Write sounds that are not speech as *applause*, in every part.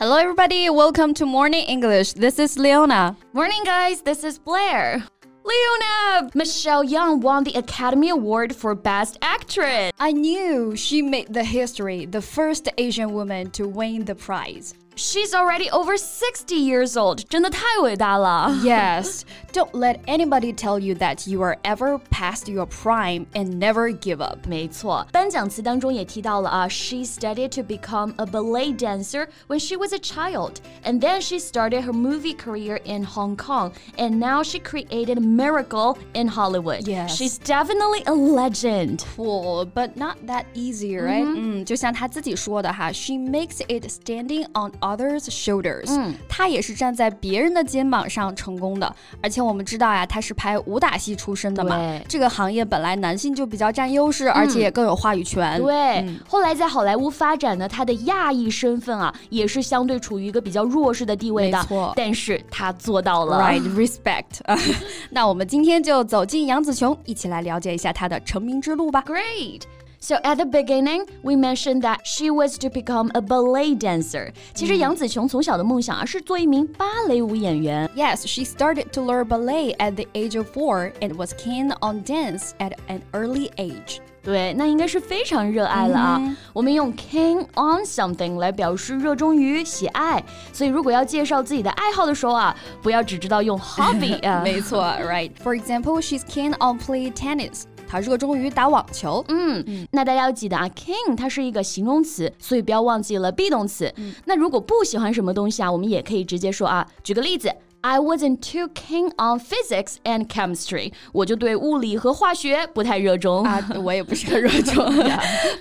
Hello, everybody. Welcome to Morning English. This is Leona. Morning, guys. This is Blair. Leona! Michelle Yeoh won the Academy Award for Best Actress. I knew she made the history, the first Asian woman to win the prize She's already over 60 years old. 真的太伟大了. Yes. Don't let anybody tell you that you are ever past your prime and never give up. 没错，颁奖词当中也提到了啊，She studied to become a ballet dancer when she was a child, and then she started her movie career in Hong Kong, and now she created a miracle in Hollywood. Yes. She's definitely a legend. Cool, but not that easy, right? 嗯，就像她自己说的哈，She makes it standing on others' shoulders。嗯，他也是站在别人的肩膀上成功的，而且我们知道呀，他是拍武打戏出身的嘛，这个行业本来男性就比较占优势，而且也更有话语权。对，后来在好莱坞发展呢，他的亚裔身份啊，也是相对处于一个比较弱势的地位的。没错，但是他做到了。Right, respect。*laughs* 那我们今天就走进杨紫琼，一起来了解一下她的成名之路吧。Great. So at the beginning, we mentioned that she was to become a ballet dancer. 其实杨紫琼从小的梦想啊是做一名芭蕾舞演员。 Yes, she started to learn ballet at the age of four and was keen on dance at an early age. 对，那应该是非常热爱了啊。我们用 keen on something 来表示热衷于、喜爱。所以如果要介绍自己的爱好的时候啊，不要只知道用 hobby 啊。没错，right. For example, *laughs* she's keen on play tennis. 她热衷于打网球。嗯，那大家要记得啊，king 它是一个形容词，所以不要忘记了 be 动词。那如果不喜欢什么东西啊，我们也可以直接说啊。举个例子。I wasn't too keen on physics and chemistry. 我就对物理和化学不太热衷啊，我也不是很热衷。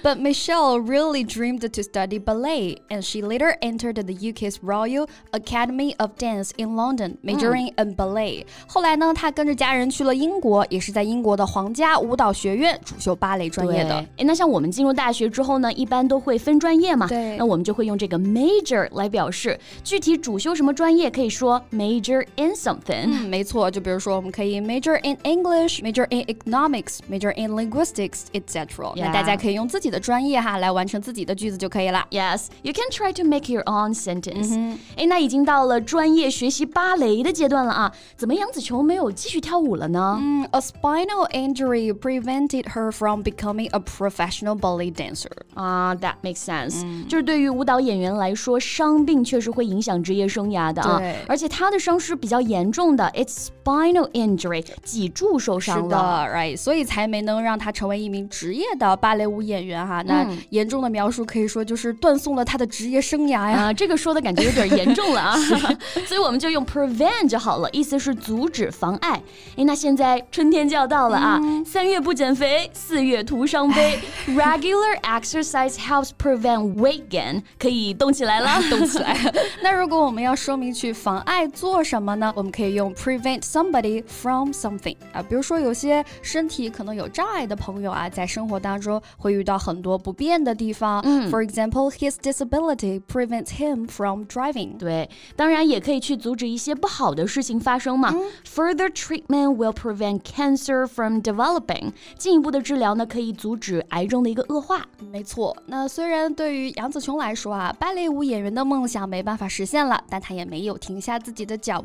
But Michelle *laughs* *laughs* really dreamed to study ballet, and she later entered the UK's Royal Academy of Dance in London, majoring in ballet. 后来呢，她跟着家人去了英国，也是在英国的皇家舞蹈学院主修芭蕾专业的。哎，那像我们进入大学之后呢，一般都会分专业嘛。对。那我们就会用这个 major 来表示，具体主修什么专业，可以说 major in something。嗯，没错。就比如说，我们可以 major in English, major in economics, major in linguistics, etc. Yeah. 那大家可以用自己的专业哈来完成自己的句子就可以了。 Yes, you can try to make your own sentence. 哎、那已经到了专业学习芭蕾的阶段了啊，怎么杨紫琼没有继续跳舞了呢？嗯，a spinal injury prevented her from becoming a professional ballet dancer. 啊、t h a t makes sense、就是对于舞蹈演员来说，伤病确实会影响职业生涯的啊。对而且她的伤 是比较严重的，it's spinal injury，脊柱受伤是的了。，right，所以才没能让他成为一名职业的芭蕾舞演员哈。那严重的描述可以说就是断送了他的职业生涯呀。啊，这个说的感觉有点严重了啊，*laughs* 所以我们就用 prevent 就好了，意思是阻止、妨碍。哎，那现在春天就要到了啊，三月不减肥，四月徒伤悲。*laughs* Regular exercise helps prevent weight gain，可以动起来了，动起来。*laughs* 那如果我们要说明去妨碍做什么呢？我们可以用 prevent somebody from something 啊，比如说有些身体可能有障碍的朋友啊，在生活当中会遇到很多不便的地方。嗯 For example, his disability prevents him from driving. 对，当然也可以去阻止一些不好的事情发生嘛。Further treatment will prevent cancer from developing。进一步的治疗呢，可以阻止癌症的一个恶化。没错，那虽然对于杨紫琼来说啊，芭蕾舞演员的梦想没办法实现了，但她也没有停下自己的脚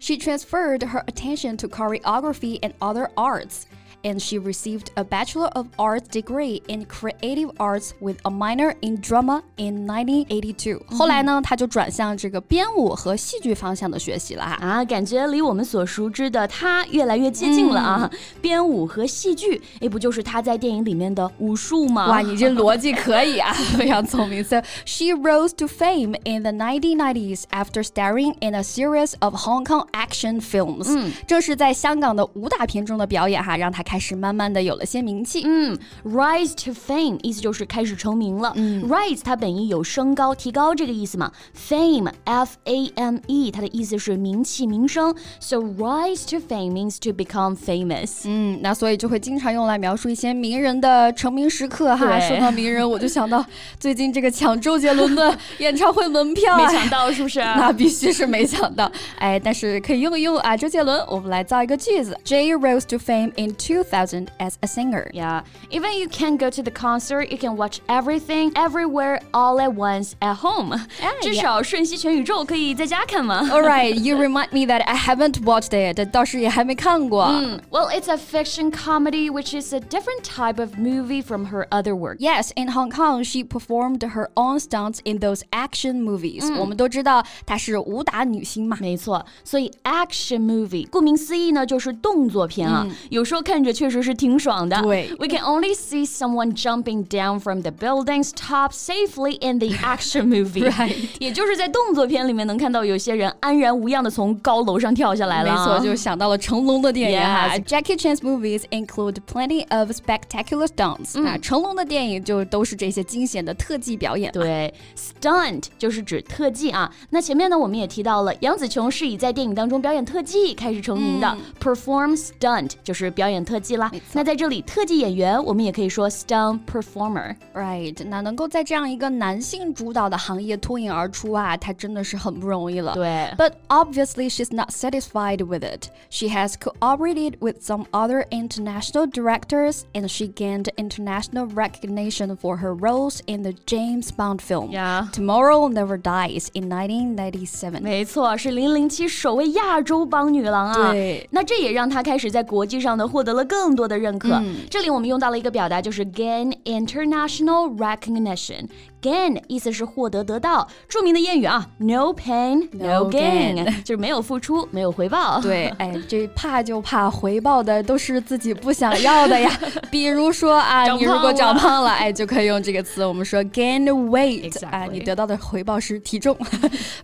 ，She transferred her attention to choreography and other arts And she received a Bachelor of Arts degree in Creative Arts with a minor in drama in 1982。后来呢，她就转向这个编舞和戏剧方向的学习了哈。啊，感觉离我们所熟知的他越来越接近了啊！编舞和戏剧，哎，不就是他在电影里面的武术吗？哇，你这逻辑可以啊，非常聪明。So *laughs* she rose to fame in the 1990s after starring in a series of Hong Kong action films。嗯，正是在香港的武打片中的表演哈，让她开 始慢慢的有了些名气。嗯，rise to fame 意思就是开始成名了。嗯，rise 它本意有升高、提高这个意思嘛。fame f a m e 它的意思是名气、名声。So rise to fame means to become famous。嗯，那所以就会经常用来描述一些名人的成名时刻哈。说到名人，我就想到最近这个抢周杰伦的 *laughs* 演唱会门票、啊，没抢到是不是？*laughs* 那必须是没抢到。哎，但是可以用一用啊，周杰伦，我们来造一个句子。Jay rose to fame in 2000 as a singer. Yeah, even you can't go to the concert, you can watch everything, everywhere, all at once at home. 至少瞬息全宇宙可以在家看嘛。All right, you remind me that I haven't watched it. 倒是也还没看过。嗯，Well, it's a fiction comedy, which is a different type of movie from her other work. Yes, in Hong Kong, she performed her own stunts in those action movies. 我们都知道她是武打女星嘛。没错，所以 action movie 顾名思义呢，就是动作片啊。有时候看 着确实是挺爽的。对，We can only see someone jumping down from the building's top safely in the action *laughs* movie。也就是在动作片里面能看到有些人安然无恙的从高楼上跳下来了。没错，就想到了成龙的电影哈。Jackie Chan's movies include plenty of spectacular stunts。啊，成龙的电影就都是这些惊险的特技表演。对，stunt 就是指特技啊。那前面呢，我们也提到了杨紫琼是以在电影当中表演特技开始成名的，perform stunt 就是表演特 技啦。那在这里，特技演员我们也可以说 stunt performer，right？那能够在这样一个男性主导的行业脱颖而出啊，他真的是很不容易了。对，But obviously she's not satisfied with it. She has cooperated with some other international directors, and she gained international recognition for her roles in the James Bond film yeah. Tomorrow Never Dies in 1997. 没错，是零零七首位亚洲帮女郎啊。对，那这也让她开始在国际上呢获得了 更多的认可。嗯、这里我们用到了一个表达，就是 gain international recognition。gain 意思是获得得到，著名的谚语啊，no pain no gain，*laughs* 就是没有付出没有回报。对，*laughs* 哎，这怕就怕回报的都是自己不想要的呀。*laughs* 比如说啊，你如果长胖了，哎，就可以用这个词，我们说 gain weight，啊，你得到的回报是体重。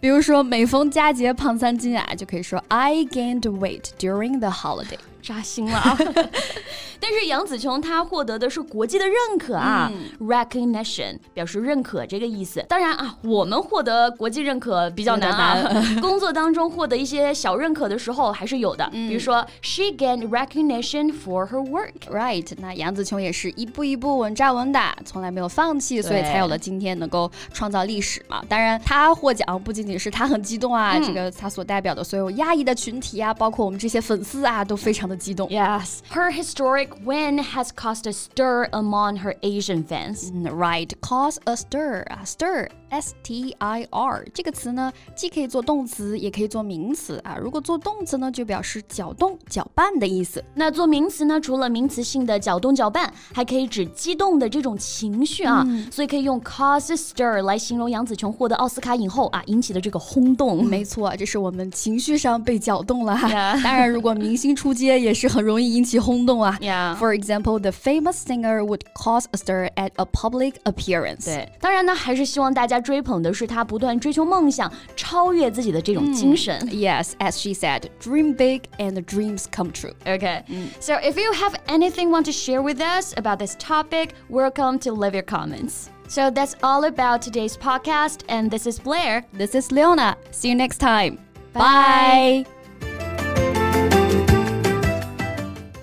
比如说每逢佳节胖三斤啊，就可以说 I gained weight during the holiday。扎心了啊！*laughs* 但是杨紫琼她获得的是国际的认可啊、嗯、，recognition 表示认可这个意思。当然啊，我们获得国际认可比较难啊。*laughs* 工作当中获得一些小认可的时候还是有的，嗯、比如说 she gained recognition for her work，right？那杨紫琼也是一步一步稳扎稳打，从来没有放弃，所以才有了今天能够创造历史嘛。当然，她获奖不仅仅是她很激动啊，嗯、这个她所代表的所有亚裔的群体啊，包括我们这些粉丝啊，都非常的激动。Yes, her historic win has caused a stir among her Asian fans. Mm, right, cause a stir. A stir S T I R 这个词呢，既可以做动词，也可以做名词啊。如果做动词呢，就表示搅动、搅拌的意思。那做名词呢，除了名词性的搅动、搅拌，还可以指激动的这种情绪啊。嗯、所以可以用 cause a stir 来形容杨紫琼获得奥斯卡影后啊引起的这个轰动。没错，这是我们情绪上被搅动了.当然，如果明星出街，也是很容易引起轰动啊。Yeah. For example, the famous singer would cause a stir at a public appearance. 对，当然呢，还是希望大家追捧的是她不断追求梦想、超越自己的这种精神。Mm, yes, as she said, dream big and dreams come true. Okay, mm. so if you have anything want to share with us about this topic, welcome to leave your comments. So that's all about today's podcast, and this is Blair. This is Leona. See you next time. Bye. Bye.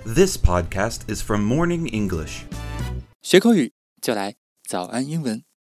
This podcast is from Morning English. 学口语就来早安英文。